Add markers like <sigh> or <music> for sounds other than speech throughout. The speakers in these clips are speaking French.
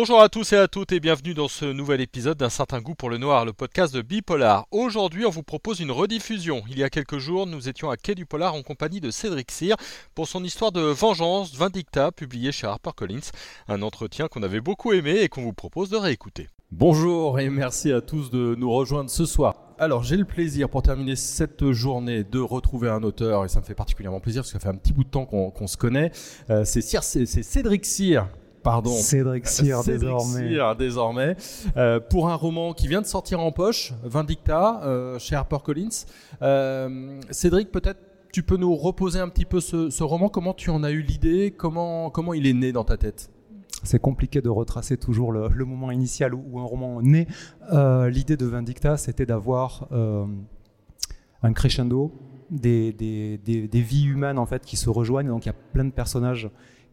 Bonjour à tous et à toutes et bienvenue dans ce nouvel épisode d'un certain goût pour le noir, le podcast de Bipolar. Aujourd'hui, on vous propose une rediffusion. Il y a quelques jours, nous étions à Quai du Polar en compagnie de Cédric Cyr pour son histoire de vengeance, Vindicta, publiée chez HarperCollins. Un entretien qu'on avait beaucoup aimé et qu'on vous propose de réécouter. Bonjour et merci à tous de nous rejoindre ce soir. Alors j'ai le plaisir pour terminer cette journée de retrouver un auteur et ça me fait particulièrement plaisir parce que ça fait un petit bout de temps qu'on se connaît. Euh, c'est Cédric Cyr pardon. Cédric Cyr <laughs> désormais. désormais. Euh, pour un roman qui vient de sortir en poche, Vindicta, euh, chez HarperCollins. Euh, Cédric, peut-être tu peux nous reposer un petit peu ce, roman. Comment tu en as eu l'idée? Comment, comment il est né dans ta tête? C'est compliqué de retracer toujours le, moment initial où, un roman naît. L'idée de Vindicta, c'était d'avoir un crescendo, des, des, des, vies humaines en fait qui se rejoignent. Donc il y a plein de personnages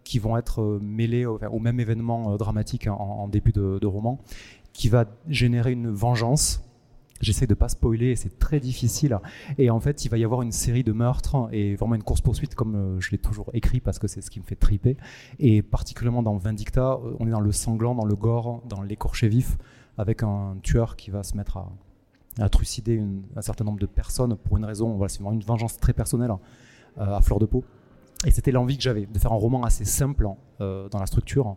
qui vont être euh, mêlés au, même événement euh, dramatique en, début de, roman, qui va générer une vengeance. J'essaie de pas spoiler, c'est très difficile. Et en fait, il va y avoir une série de meurtres et vraiment une course poursuite comme euh, je l'ai toujours écrit parce que c'est ce qui me fait triper. Et particulièrement dans Vindicta, on est dans le sanglant, dans le gore, dans l'écorché vif, avec un tueur qui va se mettre à, trucider un certain nombre de personnes pour une raison. C'est vraiment une vengeance très personnelle à fleur de peau. Et c'était l'envie que j'avais de faire un roman assez simple euh, dans la structure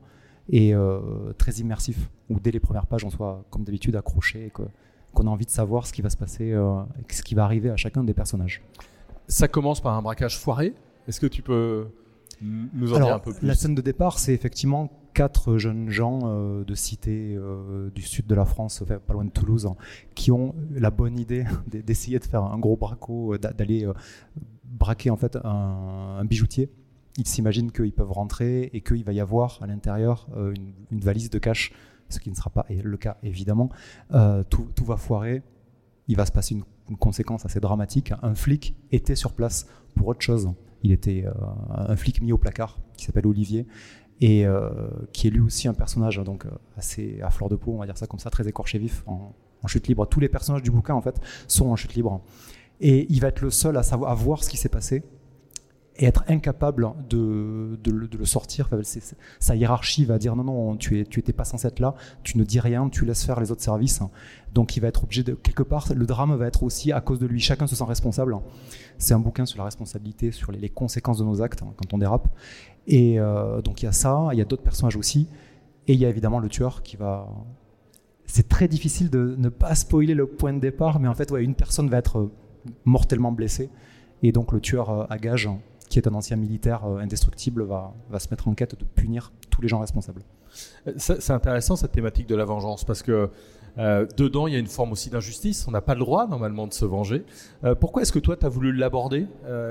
et euh, très immersif, où dès les premières pages on soit comme d'habitude accroché et qu'on a envie de savoir ce qui va se passer, euh, ce qui va arriver à chacun des personnages. Ça commence par un braquage foiré. Est-ce que tu peux nous en dire un peu plus La scène de départ, c'est effectivement quatre jeunes gens de cité du sud de la France, pas loin de Toulouse, qui ont la bonne idée <laughs> d'essayer de faire un gros braco, d'aller braquer en fait un, bijoutier. Ils s'imaginent qu'ils peuvent rentrer et qu'il va y avoir à l'intérieur euh, une, valise de cash, ce qui ne sera pas le cas évidemment. Euh, tout, va foirer, il va se passer une, conséquence assez dramatique. Un flic était sur place pour autre chose. Il était euh, un flic mis au placard qui s'appelle Olivier et qui est lui aussi un personnage donc assez à fleur de peau, on va dire ça comme ça, très écorché vif, en, en, chute libre. Tous les personnages du bouquin en fait sont en chute libre. Et il va être le seul à, savoir, à voir ce qui s'est passé et être incapable de, de, le sortir. sa hiérarchie va dire non, non, tu n'étais tu pas censé être là, tu ne dis rien, tu laisses faire les autres services. Donc il va être obligé de. Quelque part, le drame va être aussi à cause de lui. Chacun se sent responsable. C'est un bouquin sur la responsabilité, sur les, conséquences de nos actes hein, quand on dérape. Et euh, donc il y a ça, il y a d'autres personnages aussi. Et il y a évidemment le tueur qui va. C'est très difficile de ne pas spoiler le point de départ, mais en fait, ouais, une personne va être mortellement blessé. Et donc le tueur à euh, qui est un ancien militaire euh, indestructible, va, va se mettre en quête de punir tous les gens responsables. Euh, c'est intéressant cette thématique de la vengeance parce que dedans il y a une forme aussi d'injustice. On n'a pas le droit normalement de se venger. pourquoi est-ce que toi tu as voulu l'aborder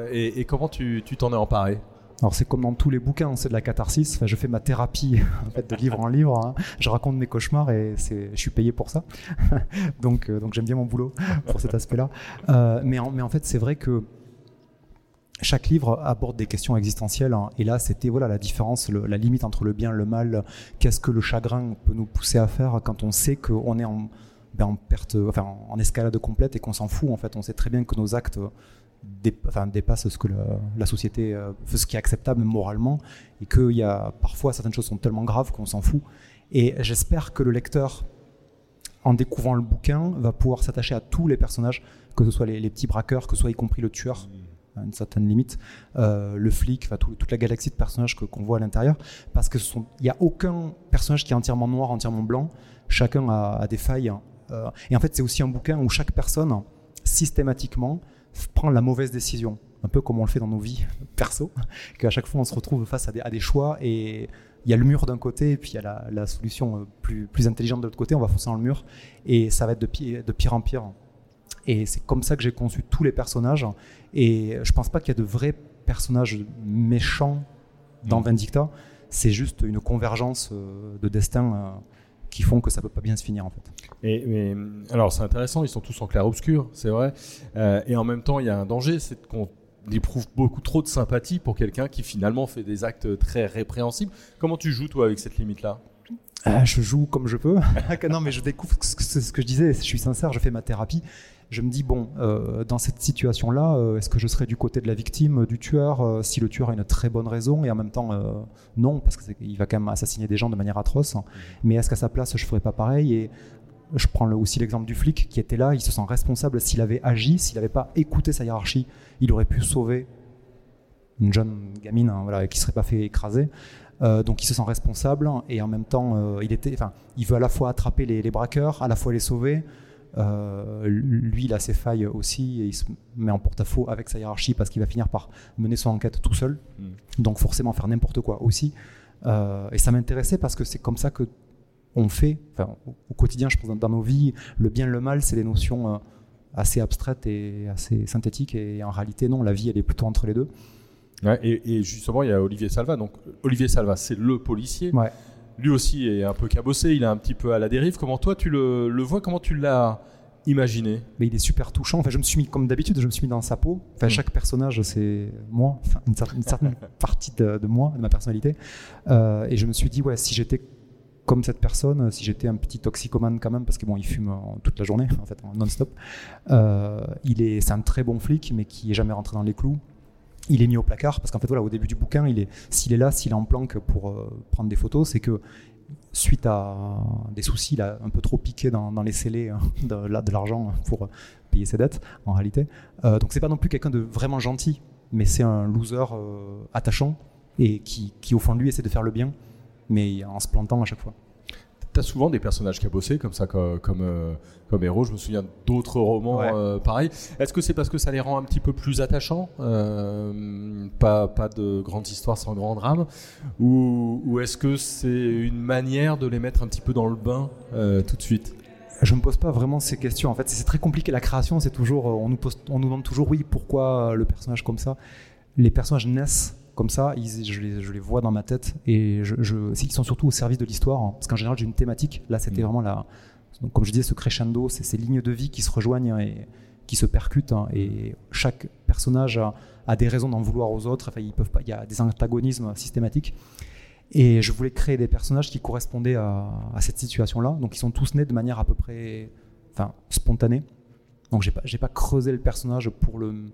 et, et, comment tu t'en es emparé? Alors c'est comme dans tous les bouquins, c'est de la catharsis. Enfin, je fais ma thérapie <laughs> en fait, de livre en livre. Hein. Je raconte mes cauchemars et je suis payé pour ça. <laughs> donc, euh, donc j'aime bien mon boulot pour cet aspect-là. Euh, mais, en, mais en fait, c'est vrai que chaque livre aborde des questions existentielles. Hein. Et là, c'était voilà la différence, la limite entre le bien et le mal. Qu'est-ce que le chagrin peut nous pousser à faire quand on sait qu'on est en, ben, en perte, en escalade complète et qu'on s'en fout. En fait, on sait très bien que nos actes dépasse ce que la, société, euh, ce qui est acceptable moralement, et qu'il y a parfois certaines choses sont tellement graves qu'on s'en fout. Et j'espère que le lecteur, en découvrant le bouquin, va pouvoir s'attacher à tous les personnages, que ce soit les, petits braqueurs, que ce soit y compris le tueur, une certaine limite, euh, le flic, enfin, toute la galaxie de personnages qu'on voit à l'intérieur, parce qu'il n'y a aucun personnage qui est entièrement noir, entièrement blanc, chacun a, des failles. Euh, et en fait, c'est aussi un bouquin où chaque personne, systématiquement, prendre la mauvaise décision, un peu comme on le fait dans nos vies <laughs> perso, <laughs> qu'à chaque fois on se retrouve face à des, choix et il y a le mur d'un côté et puis il y a la, solution euh, plus, intelligente de l'autre côté, on va foncer dans le mur et ça va être de de pire en pire. Et c'est comme ça que j'ai conçu tous les personnages et je pense pas qu'il y a de vrais personnages méchants dans mmh. Vindicta, c'est juste une convergence euh, de destin euh, qui font que ça peut pas bien se finir en fait. Et, mais, alors c'est intéressant, ils sont tous en clair-obscur, c'est vrai. Euh, et en même temps, il y a un danger, c'est qu'on éprouve beaucoup trop de sympathie pour quelqu'un qui finalement fait des actes très répréhensibles. Comment tu joues toi avec cette limite-là? Euh, je joue comme je peux. <laughs> non, mais je découvre ce que, ce que je disais. Je suis sincère, je fais ma thérapie. Je me dis, bon, euh, dans cette situation-là, euh, est-ce que je serais du côté de la victime, du tueur, si le tueur a une très bonne raison Et en même temps, non, parce qu'il va quand même assassiner des gens de manière atroce. Mmh. Mais est-ce qu'à sa place, je ferais pas pareil Et je prends aussi l'exemple du flic qui était là, il se sent responsable. S'il avait agi, s'il n'avait pas écouté sa hiérarchie, il aurait pu sauver une jeune gamine hein, voilà, qui ne serait pas fait écraser. Euh, donc il se sent responsable et en même temps, euh, il, était, il veut à la fois attraper les, braqueurs, à la fois les sauver. Euh, lui, il a ses failles aussi et il se met en porte-à-faux avec sa hiérarchie parce qu'il va finir par mener son enquête tout seul. Mm. Donc forcément faire n'importe quoi aussi. et ça m'intéressait parce que c'est comme ça que on fait, au quotidien, je pense, dans nos vies, le bien et le mal, c'est des notions assez abstraites et assez synthétiques. Et en réalité, non, la vie, elle est plutôt entre les deux et, justement, il y a Olivier Salva. Donc, Olivier Salva, c'est le policier. Lui aussi est un peu cabossé, il est un petit peu à la dérive. Comment toi, tu le, vois Comment tu l'as imaginé? Mais il est super touchant. Enfin, je me suis mis, comme d'habitude, je me suis mis dans sa peau. Enfin, mm. Chaque personnage, c'est moi, une, certaine, <laughs> partie de, moi, de ma personnalité. Euh, et je me suis dit, ouais, si j'étais comme cette personne, si j'étais un petit toxicomane quand même, parce que bon, il fume toute la journée, <laughs> en fait, non-stop. Euh, il est, c'est un très bon flic, mais qui est jamais rentré dans les clous il est mis au placard parce qu'en fait voilà au début du bouquin il est s'il est là s'il est en planque pour euh, prendre des photos c'est que suite à des soucis il a un peu trop piqué dans, les scellés hein, de, l'argent pour payer ses dettes en réalité. Euh, donc c'est pas non plus quelqu'un de vraiment gentil mais c'est un loser euh, attachant et qui, qui au fond de lui essaie de faire le bien mais en se plantant à chaque fois T'as souvent des personnages cabossés comme ça, comme, comme, euh, comme héros. Je me souviens d'autres romans euh, pareils. Est-ce que c'est parce que ça les rend un petit peu plus attachants euh, pas, pas de grandes histoires sans grand drame Ou, ou est-ce que c'est une manière de les mettre un petit peu dans le bain tout de suite? Je me pose pas vraiment ces questions. En fait, c'est très compliqué. La création, c'est toujours, on nous, pose, on nous demande toujours, oui, pourquoi le personnage comme ça? Les personnages naissent comme ça, je, les, vois dans ma tête et je, je, ils sont surtout au service de l'histoire. Hein. parce qu'en général, j'ai une thématique. Là, c'était mm. vraiment la. Donc, comme je disais, ce crescendo, c'est ces lignes de vie qui se rejoignent et qui se percutent. Hein. et chaque personnage a, des raisons d'en vouloir aux autres. Enfin, ils peuvent pas. Il y a des antagonismes systématiques. Et je voulais créer des personnages qui correspondaient à, cette situation-là. Donc, ils sont tous nés de manière à peu près, enfin, spontanée. Donc, j'ai pas, j'ai pas creusé le personnage pour le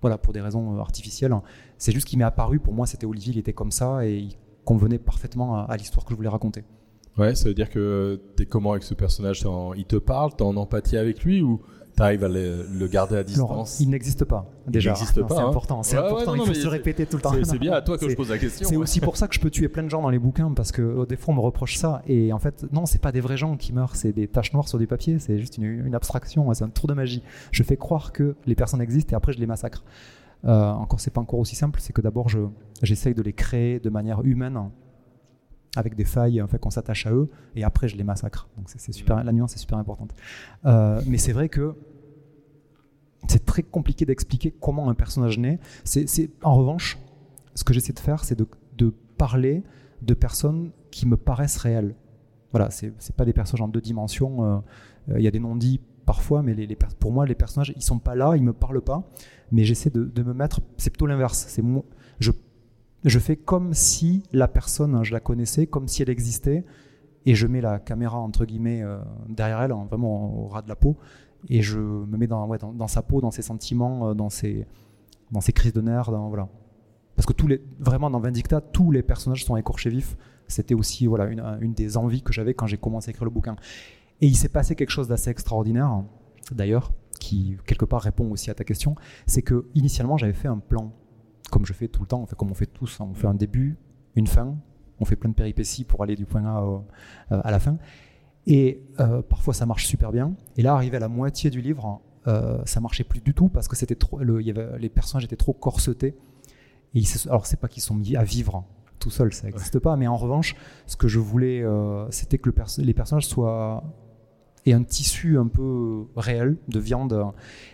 voilà, pour des raisons euh, artificielles. C'est juste qu'il m'est apparu, pour moi, c'était Olivier, il était comme ça et il convenait parfaitement à, l'histoire que je voulais raconter. Ouais, ça veut dire que tu es comment avec ce personnage? Il te parle, tu en empathie avec lui ou arrives à le, garder à distance Il n'existe pas, déjà. Il n'existe pas. C'est hein. important, c'est important il faut se répéter tout le temps. C'est bien à toi que je pose la question. C'est aussi pour ça que je peux tuer plein de gens dans les bouquins, parce que oh, des fois on me reproche ça. Et en fait, non, c'est pas des vrais gens qui meurent, c'est des taches noires sur du papier, c'est juste une, une abstraction, c'est un tour de magie. Je fais croire que les personnes existent et après je les massacre. Euh, encore, c'est pas encore aussi simple, c'est que d'abord, j'essaye de les créer de manière humaine, avec des failles, en fait, qu'on s'attache à eux, et après, je les massacre. Donc, c'est super, la nuance est super importante. Euh, mais c'est vrai que c'est très compliqué d'expliquer comment un personnage naît. C'est, en revanche, ce que j'essaie de faire, c'est de, parler de personnes qui me paraissent réelles. Voilà, c'est, pas des personnages en deux dimensions. Euh, il y a des non-dits parfois, mais les, pour moi, les personnages, ils sont pas là, ils me parlent pas mais j'essaie de, me mettre. C'est plutôt l'inverse. C'est je, je fais comme si la personne, je la connaissais, comme si elle existait, et je mets la caméra entre guillemets euh, derrière elle, vraiment au ras de la peau, et je me mets dans, sa peau, dans ses sentiments, euh, dans ses, crises de nerfs. Parce que vraiment dans Vindicta, tous les personnages sont écorchés vifs. C'était aussi une, des envies que j'avais quand j'ai commencé à écrire le bouquin. Et il s'est passé quelque chose d'assez extraordinaire, d'ailleurs, qui quelque part répond aussi à ta question, c'est que initialement j'avais fait un plan, comme je fais tout le temps, comme on fait tous, hein. on fait un début, une fin, on fait plein de péripéties pour aller du point A euh, à la fin, et euh, parfois ça marche super bien. Et là, arrivé à la moitié du livre, euh, ça marchait plus du tout parce que c'était trop, le, y avait, les personnages étaient trop corsetés. Et alors c'est pas qu'ils sont mis à vivre tout seuls, ça n'existe pas, mais en revanche, ce que je voulais, c'était que le les personnages soient et un tissu un peu réel de viande.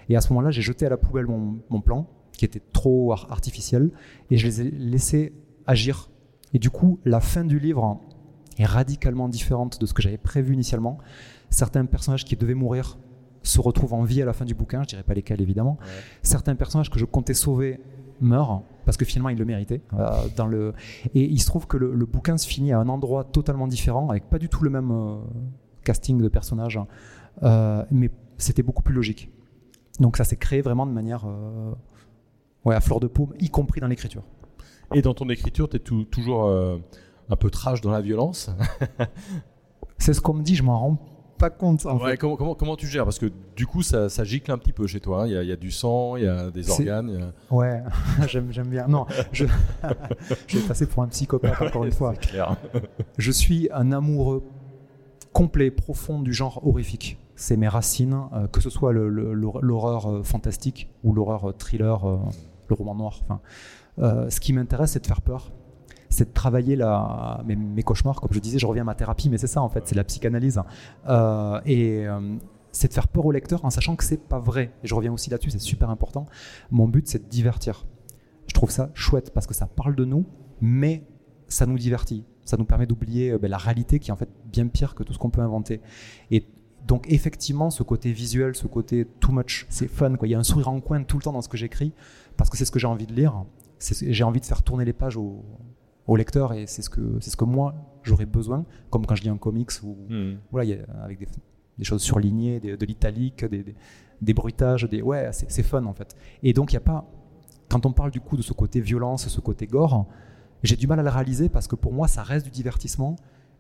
Et à ce moment-là, j'ai jeté à la poubelle mon, plan, qui était trop artificiel, et je les ai laissés agir. Et du coup, la fin du livre est radicalement différente de ce que j'avais prévu initialement. Certains personnages qui devaient mourir se retrouvent en vie à la fin du bouquin, je dirais pas lesquels évidemment. Certains personnages que je comptais sauver meurt parce que finalement il le méritait. euh, dans le... Et il se trouve que le, le bouquin se finit à un endroit totalement différent, avec pas du tout le même euh, casting de personnages. Euh, mais c'était beaucoup plus logique. Donc ça s'est créé vraiment de manière ouais, à fleur de paume, y compris dans l'écriture. Et dans ton écriture, tu es toujours un peu trash dans la violence. <laughs> C'est ce qu'on me dit, je m'en rends pas compte. En Ouais, fait. comment, comment, comment tu gères? Parce que du coup, ça, ça gicle un petit peu chez toi. hein. Il y, a, il y a du sang, il y a des organes. a- Ouais, <laughs> j'aime j'aime bien. Non, je, <laughs> je vais passer pour un psychopathe encore une fois. Clair. Je suis un amoureux complet, profond du genre horrifique. C'est mes racines, euh, que ce soit l'horreur euh, fantastique ou l'horreur euh, thriller, le roman noir. Enfin, ce qui m'intéresse, c'est de faire peur. C'est de travailler la, mes, cauchemars. Comme je disais, je reviens à ma thérapie, mais c'est ça en fait, c'est la psychanalyse. Euh, et euh, c'est de faire peur au lecteur en sachant que c'est pas vrai. Et je reviens aussi là-dessus, c'est super important. Mon but, c'est de divertir. Je trouve ça chouette parce que ça parle de nous, mais ça nous divertit. Ça nous permet d'oublier euh, ben, la réalité qui est en fait bien pire que tout ce qu'on peut inventer. Et donc effectivement, ce côté visuel, ce côté too much, c'est fun. Quoi. Il y a un sourire en coin tout le temps dans ce que j'écris parce que c'est ce que j'ai envie de lire. J'ai envie de faire tourner les pages au, au lecteur et c'est ce que c'est ce que moi j'aurais besoin, comme quand je lis un comics ou Hmm. voilà, il y a- avec des, des choses surlignées, des- de l'italique, des, des, des bruitages, des ouais, c'est c'est fun en fait. Et donc il y a pas, quand on parle du coup de ce côté violence, ce côté gore, j'ai du mal à le réaliser parce que pour moi ça reste du divertissement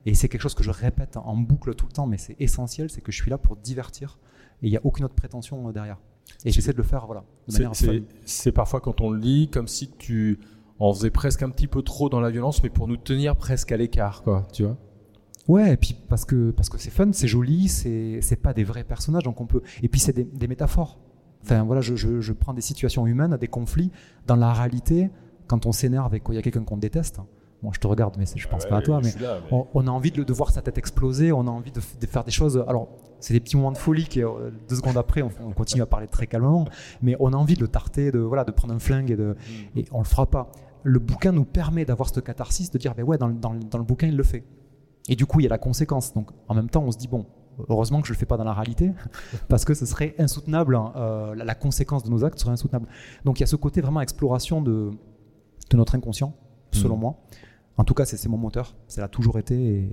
et c'est quelque chose que je répète en boucle tout le temps, mais c'est essentiel, c'est que je suis là pour divertir et il n'y a aucune autre prétention euh, derrière. Et j'essaie de le faire voilà, de C'est- manière c'est parfois quand on le lit comme si tu en faisais presque un petit peu trop dans la violence, mais pour nous tenir presque à l'écart, quoi. Tu vois Ouais, et puis parce que parce que c'est fun, c'est joli, c'est c'est pas des vrais personnages, donc on peut. Et puis c'est des, métaphores. Enfin voilà, je, je, je prends des situations humaines, des conflits dans la réalité. Quand on s'énerve et qu'il y a quelqu'un qu'on déteste, moi je te regarde, mais je pense pas à toi, mais on, on a envie de, de voir sa tête exploser, on a envie de, faire des choses. Alors, c'est des petits moments de folie qui, euh, deux secondes après, on, on continue à parler très calmement, mais on a envie de le tarter, de, voilà, de prendre un flingue et, de, et on le fera pas. Le bouquin nous permet d'avoir cette catharsis, de dire, ben ouais, dans, le- dans dans le bouquin, il le fait. Et du coup, il y a la conséquence. Donc, en même temps, on se dit, bon, heureusement que je le fais pas dans la réalité, <laughs> parce que ce serait insoutenable, hein, euh, la, conséquence de nos actes serait insoutenable. Donc, il y a ce côté vraiment exploration de, de notre inconscient, selon Mhm. moi. En tout cas, c'est mon moteur. Ça l'a toujours été et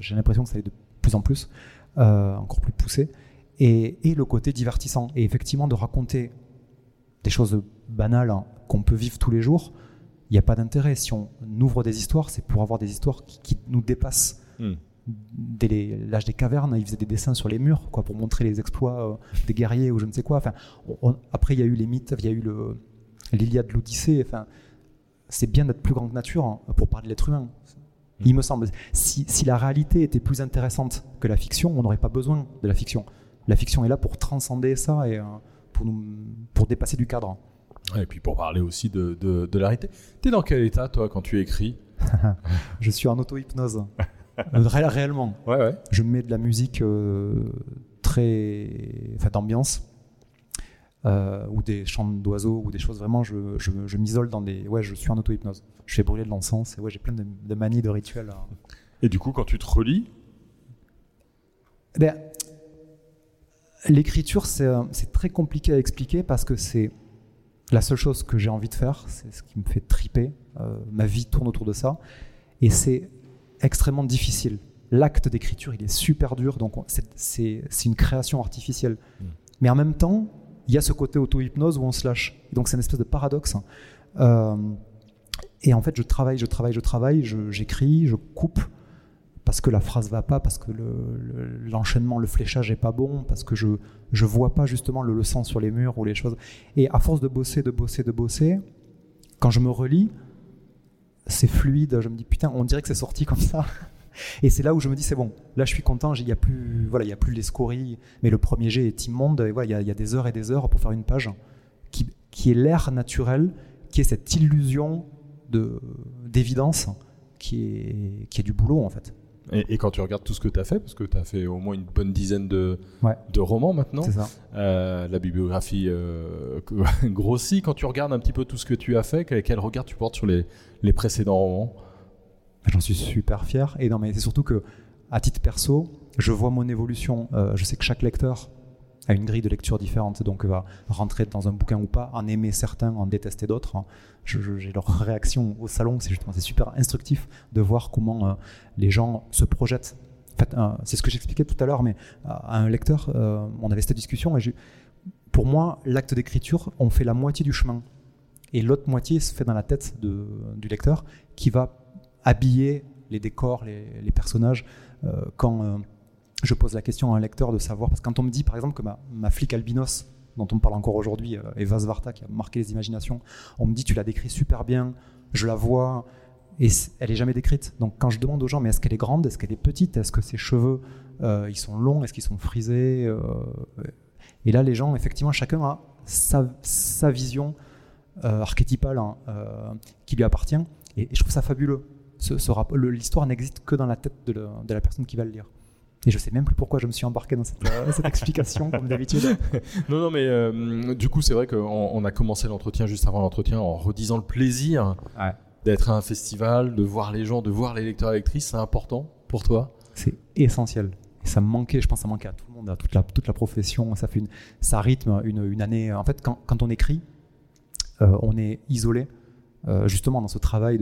j'ai l'impression que ça est de plus en plus, euh, encore plus poussé. Et, et le côté divertissant. Et effectivement, de raconter des choses banales hein, qu'on peut vivre tous les jours, il n'y a pas d'intérêt. Si on ouvre des histoires, c'est pour avoir des histoires qui, qui nous dépassent. Hmm. Dès l'âge des cavernes, ils faisaient des dessins sur les murs quoi, pour montrer les exploits euh, des guerriers ou je ne sais quoi. Enfin, on- on- après, il y a eu les mythes, il y a eu l'Iliade, l'Odyssée. Enfin, c'est bien d'être plus grand que nature hein, pour parler de l'être humain. Il me semble. Si, si la réalité était plus intéressante que la fiction, on n'aurait pas besoin de la fiction. La fiction est là pour transcender ça et euh, pour, nous, pour dépasser du cadre. Et puis pour parler aussi de, de, de la réalité. T'es dans quel état, toi, quand tu écris? <laughs> Je suis en auto-hypnose. Ré- réellement. Ouais, ouais. Je mets de la musique euh, très. Enfin, d'ambiance. Euh, ou des chants d'oiseaux ou des choses vraiment je, je, je m'isole dans des ouais je suis en auto-hypnose je fais brûler de l'encens et ouais j'ai plein de, de manies de rituels hein. Et du coup, quand tu te relis, Ben, L'écriture, c'est euh, c'est très compliqué à expliquer parce que c'est la seule chose que j'ai envie de faire, c'est ce qui me fait triper. euh, ma vie tourne autour de ça. Et c'est extrêmement difficile. L'acte d'écriture, il est super dur, donc on- c'est- c'est c'est une création artificielle. Mm. Mais en même temps, il y a ce côté auto-hypnose où on se lâche. Donc c'est une espèce de paradoxe. Euh, et en fait, je travaille, je travaille, je travaille, j'écris, je coupe parce que la phrase va pas, parce que le- le- l'enchaînement, le, fléchage est pas bon, parce que je je vois pas justement le, le sang sur les murs ou les choses. Et à force de bosser, de bosser, de bosser, quand je me relis, c'est fluide. Je me dis putain, on dirait que c'est sorti comme ça. Et c'est là où je me dis c'est bon. Là, je suis content. Il y a plus, voilà, il y a plus les scories. Mais le premier jet est immonde. Et voilà, il y a- il y, a des heures et des heures pour faire une page qui, qui est l'air naturel, qui est cette illusion de d'évidence, qui est qui est du boulot en fait. et, et quand tu regardes tout ce que tu as fait, parce que tu as fait au moins une bonne dizaine de, Ouais. de romans maintenant, ça. euh, la bibliographie euh, <laughs> grossit. Quand tu regardes un petit peu tout ce que tu as fait, quel, quel regard tu portes sur les, les précédents romans? J'en suis super fier. Et non, mais c'est surtout que, à titre perso, je vois mon évolution. Euh, je sais que chaque lecteur a une grille de lecture différente, donc va rentrer dans un bouquin ou pas, en aimer certains, en détester d'autres. J'ai leur réaction au salon, c'est justement super instructif de voir comment euh, les gens se projettent. Euh, c'est ce que j'expliquais tout à l'heure, mais à un lecteur, euh, on avait cette discussion pour moi, l'acte d'écriture, on fait la moitié du chemin et l'autre moitié se fait dans la tête de, du lecteur qui va habiller les décors, les, personnages. quand je pose la question à un lecteur de savoir, parce que quand on me dit par exemple que ma, flic albinos, dont on parle encore aujourd'hui, euh, Eva Svarta, qui a marqué les imaginations, on me dit tu la décris super bien, je la vois, et elle est jamais décrite. Donc quand je demande aux gens, mais est-ce qu'elle est grande, est-ce qu'elle est petite, est-ce que ses cheveux euh, ils sont longs, est-ce qu'ils sont frisés euh, Et là, les gens, effectivement, chacun a sa, sa vision archétypale hein, qui lui appartient, et, je trouve ça fabuleux. Ce, L'histoire n'existe que dans la tête de, de la personne qui va le lire. Et je sais même plus pourquoi je me suis embarqué dans cette, euh, explication, comme d'habitude. <laughs> non, non, mais euh, du coup, c'est vrai qu'on on a commencé l'entretien juste avant l'entretien en redisant le plaisir d'être à un festival, de voir les gens, de voir les lecteurs et lectrices. C'est important pour toi? C'est essentiel. Et ça me manquait, je pense, ça manquait à tout le monde, à toute la, toute la profession. Ça, fait une, ça rythme une, une année. En fait, quand, quand on écrit, euh, on est isolé euh, justement dans ce travail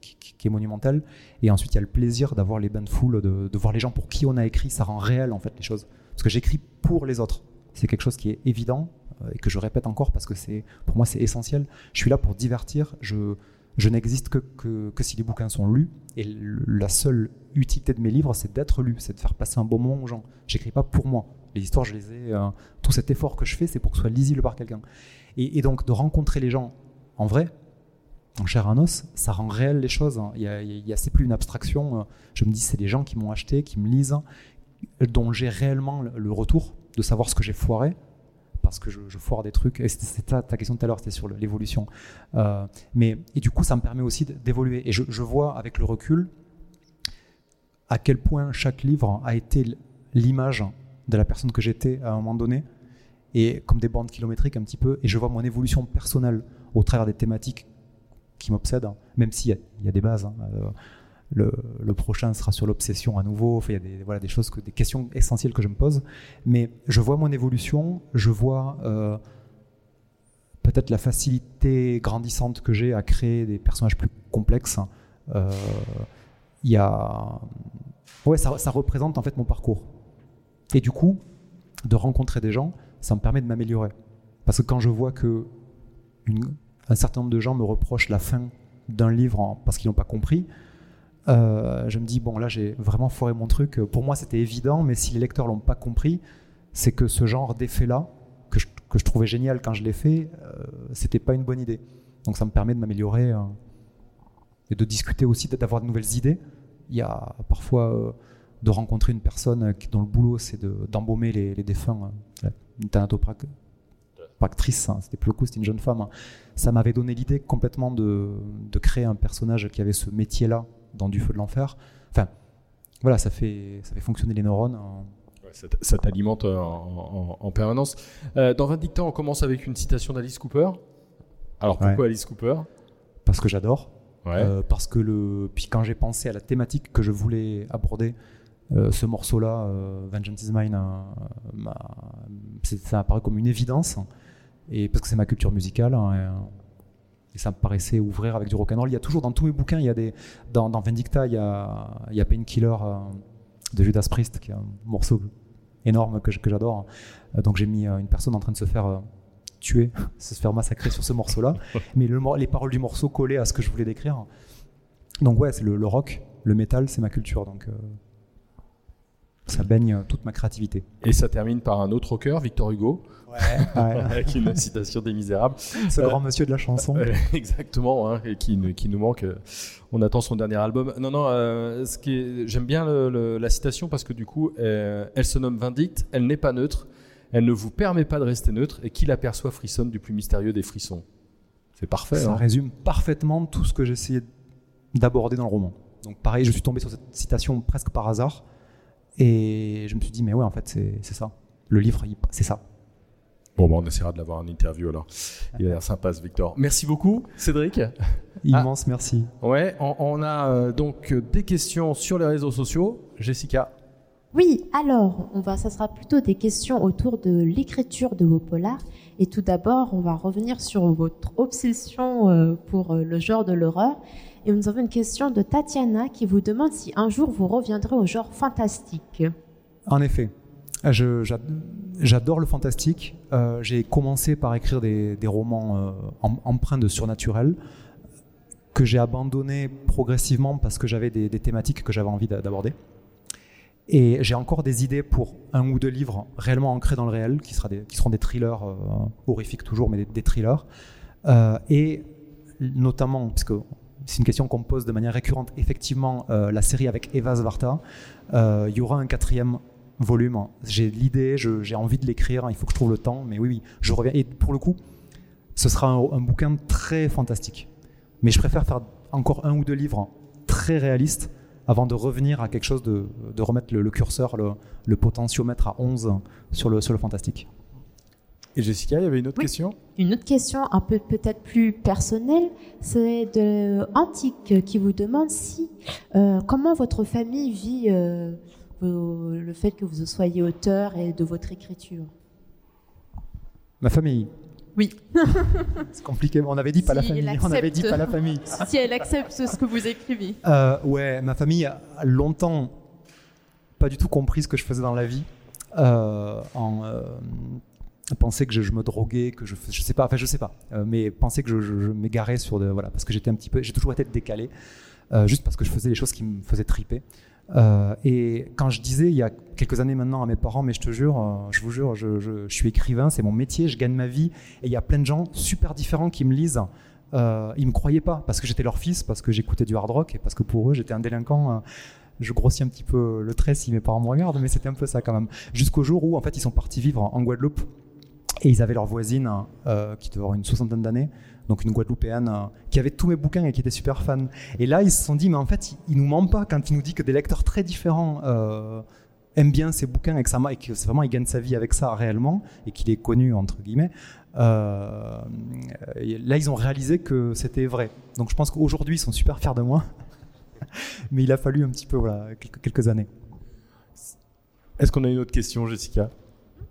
qui, est monumental. Et ensuite, il y a le plaisir d'avoir les bains de foule, de, voir les gens pour qui on a écrit. Ça rend réel en fait les choses. Parce que j'écris pour les autres. C'est quelque chose qui est évident euh, et que je répète encore parce que c'est pour moi c'est essentiel. Je suis là pour divertir. Je, n'existe que, que, si les bouquins sont lus. Et la seule utilité de mes livres, c'est d'être lus, c'est de faire passer un bon moment aux gens. J'écris pas pour moi. Les histoires, je les ai. Euh, tout cet effort que je fais, c'est pour que ce soit lisible par quelqu'un. Et, donc de rencontrer les gens en vrai, en chair à os, ça rend réel les choses. Hein. Il y a, plus une abstraction. Euh, je me dis, c'est des gens qui m'ont acheté, qui me lisent, dont j'ai réellement le retour de savoir ce que j'ai foiré, parce que je, foire des trucs. Et c'était ta, ta question tout à l'heure, c'était sur l'évolution. Euh, mais et du coup, ça me permet aussi d'évoluer. Et je, je, vois avec le recul à quel point chaque livre a été l'image de la personne que j'étais à un moment donné, et comme des bandes kilométriques un petit peu. Et je vois mon évolution personnelle au travers des thématiques qui m'obsède, hein. même s'il y, a des bases. Hein. Euh, le, prochain sera sur l'obsession à nouveau. il y a des, choses, des questions essentielles que je me pose. Mais je vois mon évolution, je vois euh, peut-être la facilité grandissante que j'ai à créer des personnages plus complexes. Euh, il y a, ouais, ça, représente en fait mon parcours. Et du coup, de rencontrer des gens, ça me permet de m'améliorer. Parce que quand je vois que un certain nombre de gens me reprochent la fin d'un livre parce qu'ils n'ont pas compris. Euh, je me dis, bon, là, j'ai vraiment foiré mon truc. Pour moi, c'était évident, mais si les lecteurs l'ont pas compris, c'est que ce genre d'effet-là, que je, que je, trouvais génial quand je l'ai fait, euh, c'était pas une bonne idée. Donc, ça me permet de m'améliorer euh, et de discuter aussi, d'avoir de nouvelles idées. Il y a parfois euh, de rencontrer une personne dont le boulot, c'est d'embaumer les, les, défunts. une thanatopraque pas actrice, hein, c'était plus le coup, c'était une jeune femme. Hein. Ça m'avait donné l'idée complètement de, de, créer un personnage qui avait ce métier-là dans Du Feu de l'Enfer. Enfin, voilà, ça fait, ça fait fonctionner les neurones. Hein. ça t'alimente en, permanence. Euh, dans Vindicta, on commence avec une citation d'Alice Cooper. Alors pourquoi Alice Cooper? Parce que j'adore. Euh, parce que le, puis quand j'ai pensé à la thématique que je voulais aborder, euh, ce morceau-là, Vengeance is Mine, ça apparu comme une évidence et parce que c'est ma culture musicale. Hein, et, ça me paraissait ouvrir avec du rock'n'roll. Il y a toujours dans tous mes bouquins, il y a des, dans, dans Vindicta, il y a, il y a Painkiller euh, de Judas Priest, qui est un morceau énorme que, que j'adore. Euh, donc j'ai mis euh, une personne en train de se faire tuer, <laughs> se faire massacrer sur ce morceau-là. <laughs> Mais le, les paroles du morceau collaient à ce que je voulais décrire. Donc ouais, c'est le, le, rock, le métal, c'est ma culture. Donc ça baigne toute ma créativité. Et ça termine par un autre rocker, Victor Hugo. <laughs> avec une citation des Misérables. Ce grand monsieur de la chanson. <laughs> exactement, hein, et qui, qui, nous manque. Euh, on attend son dernier album. Non, non, euh, ce qui j'aime bien la citation parce que du coup, euh, elle se nomme Vindicte, elle n'est pas neutre, elle ne vous permet pas de rester neutre, et qui l'aperçoit frissonne du plus mystérieux des frissons. C'est parfait. Ça hein. résume parfaitement tout ce que j'essayais d'aborder dans le roman. Donc pareil, je suis tombé sur cette citation presque par hasard. Et je me suis dit, mais ouais, en fait, c'est ça. Le livre, c'est ça. Bon, bah, on essaiera de l'avoir en interview alors. Il a l'air sympa ce Victor. Merci beaucoup, Cédric. <laughs> Immense ah. merci. Ouais, on, a euh, donc des questions sur les réseaux sociaux. Jessica. Oui, alors, on va, ça sera plutôt des questions autour de l'écriture de vos polars. Et tout d'abord, on va revenir sur votre obsession euh, pour euh, le genre de l'horreur. Et nous avons une question de Tatiana qui vous demande si un jour vous reviendrez au genre fantastique. En effet, j'adore le fantastique. Euh, j'ai commencé par écrire des, romans empreints de surnaturel que j'ai abandonné progressivement parce que j'avais des, thématiques que j'avais envie d'aborder. Et j'ai encore des idées pour un ou deux livres réellement ancrés dans le réel, qui, seront des thrillers euh, horrifiques toujours, mais des, thrillers. Euh, et notamment, puisque c'est une question qu'on pose de manière récurrente, effectivement, euh, la série avec Eva Zvarta, il y aura un quatrième volume. J'ai l'idée, j'ai envie de l'écrire, il faut que je trouve le temps, mais oui, oui, je reviens. Et pour le coup, ce sera un bouquin très fantastique. Mais je préfère faire encore un ou deux livres très réalistes avant de revenir à quelque chose de, de remettre le, curseur, le, le, potentiomètre à 11 sur le, sur le fantastique. Et Jessica, il y avait une autre question? Une autre question un peu peut-être plus personnelle, c'est de Antique qui vous demande si euh, comment votre famille vit euh, le fait que vous soyez auteur et de votre écriture? Ma famille, oui. <laughs> c'est compliqué. On avait dit pas la famille. On avait dit pas la famille. si elle accepte ce que vous écrivez. Euh, ouais, ma famille a longtemps pas du tout compris ce que je faisais dans la vie. Euh, en euh, pensait que je, me droguais, que je, je sais pas, enfin je sais pas, euh, mais pensait que je, m'égarais sur de voilà parce que j'étais un petit peu, j'ai toujours été décalé, juste parce que je faisais des choses qui me faisaient triper. Euh, et quand je disais il y a quelques années maintenant à mes parents, mais je te jure, euh, je vous jure, je, suis écrivain, c'est mon métier, je gagne ma vie, et il y a plein de gens super différents qui me lisent. Euh, ils me croyaient pas parce que j'étais leur fils, parce que j'écoutais du hard rock et parce que pour eux j'étais un délinquant. Euh, je grossis un petit peu le trait si mes parents me regardent, mais c'était un peu ça quand même. Jusqu'au jour où en fait ils sont partis vivre en Guadeloupe et ils avaient leur voisine qui devait avoir une soixantaine d'années donc une Guadeloupéenne euh, qui avait tous mes bouquins et qui était super fan. Et là, ils se sont dit, mais en fait, il, nous ment pas quand il nous dit que des lecteurs très différents euh, aiment bien ses bouquins et que, ça, vraiment il gagne sa vie avec ça réellement et qu'il est connu entre guillemets. Euh, là, ils ont réalisé que c'était vrai. Donc je pense qu'aujourd'hui, ils sont super fiers de moi. <laughs> mais il a fallu un petit peu, voilà, quelques années. Est-ce qu'on a une autre question, Jessica?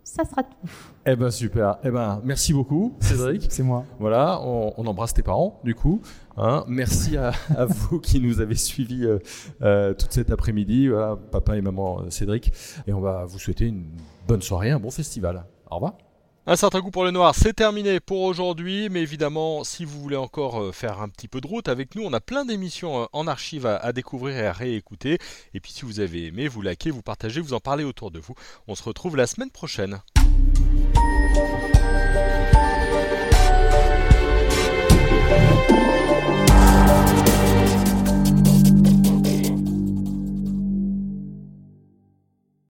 Ça sera tout. Eh ben super. Eh ben merci beaucoup, <laughs> Cédric. C'est moi. Voilà, on, embrasse tes parents, du coup. Hein. Merci à, vous qui nous avez suivis euh, euh, toute cet après-midi, voilà, papa et maman euh, Cédric. Et on va vous souhaiter une bonne soirée, un bon festival. Au revoir. Un certain goût pour le noir, c'est terminé pour aujourd'hui, mais évidemment, si vous voulez encore euh, faire un petit peu de route avec nous, on a plein d'émissions euh, en archive à, découvrir et à réécouter. Et puis si vous avez aimé, vous likez, vous partagez, vous en parlez autour de vous. On se retrouve la semaine prochaine.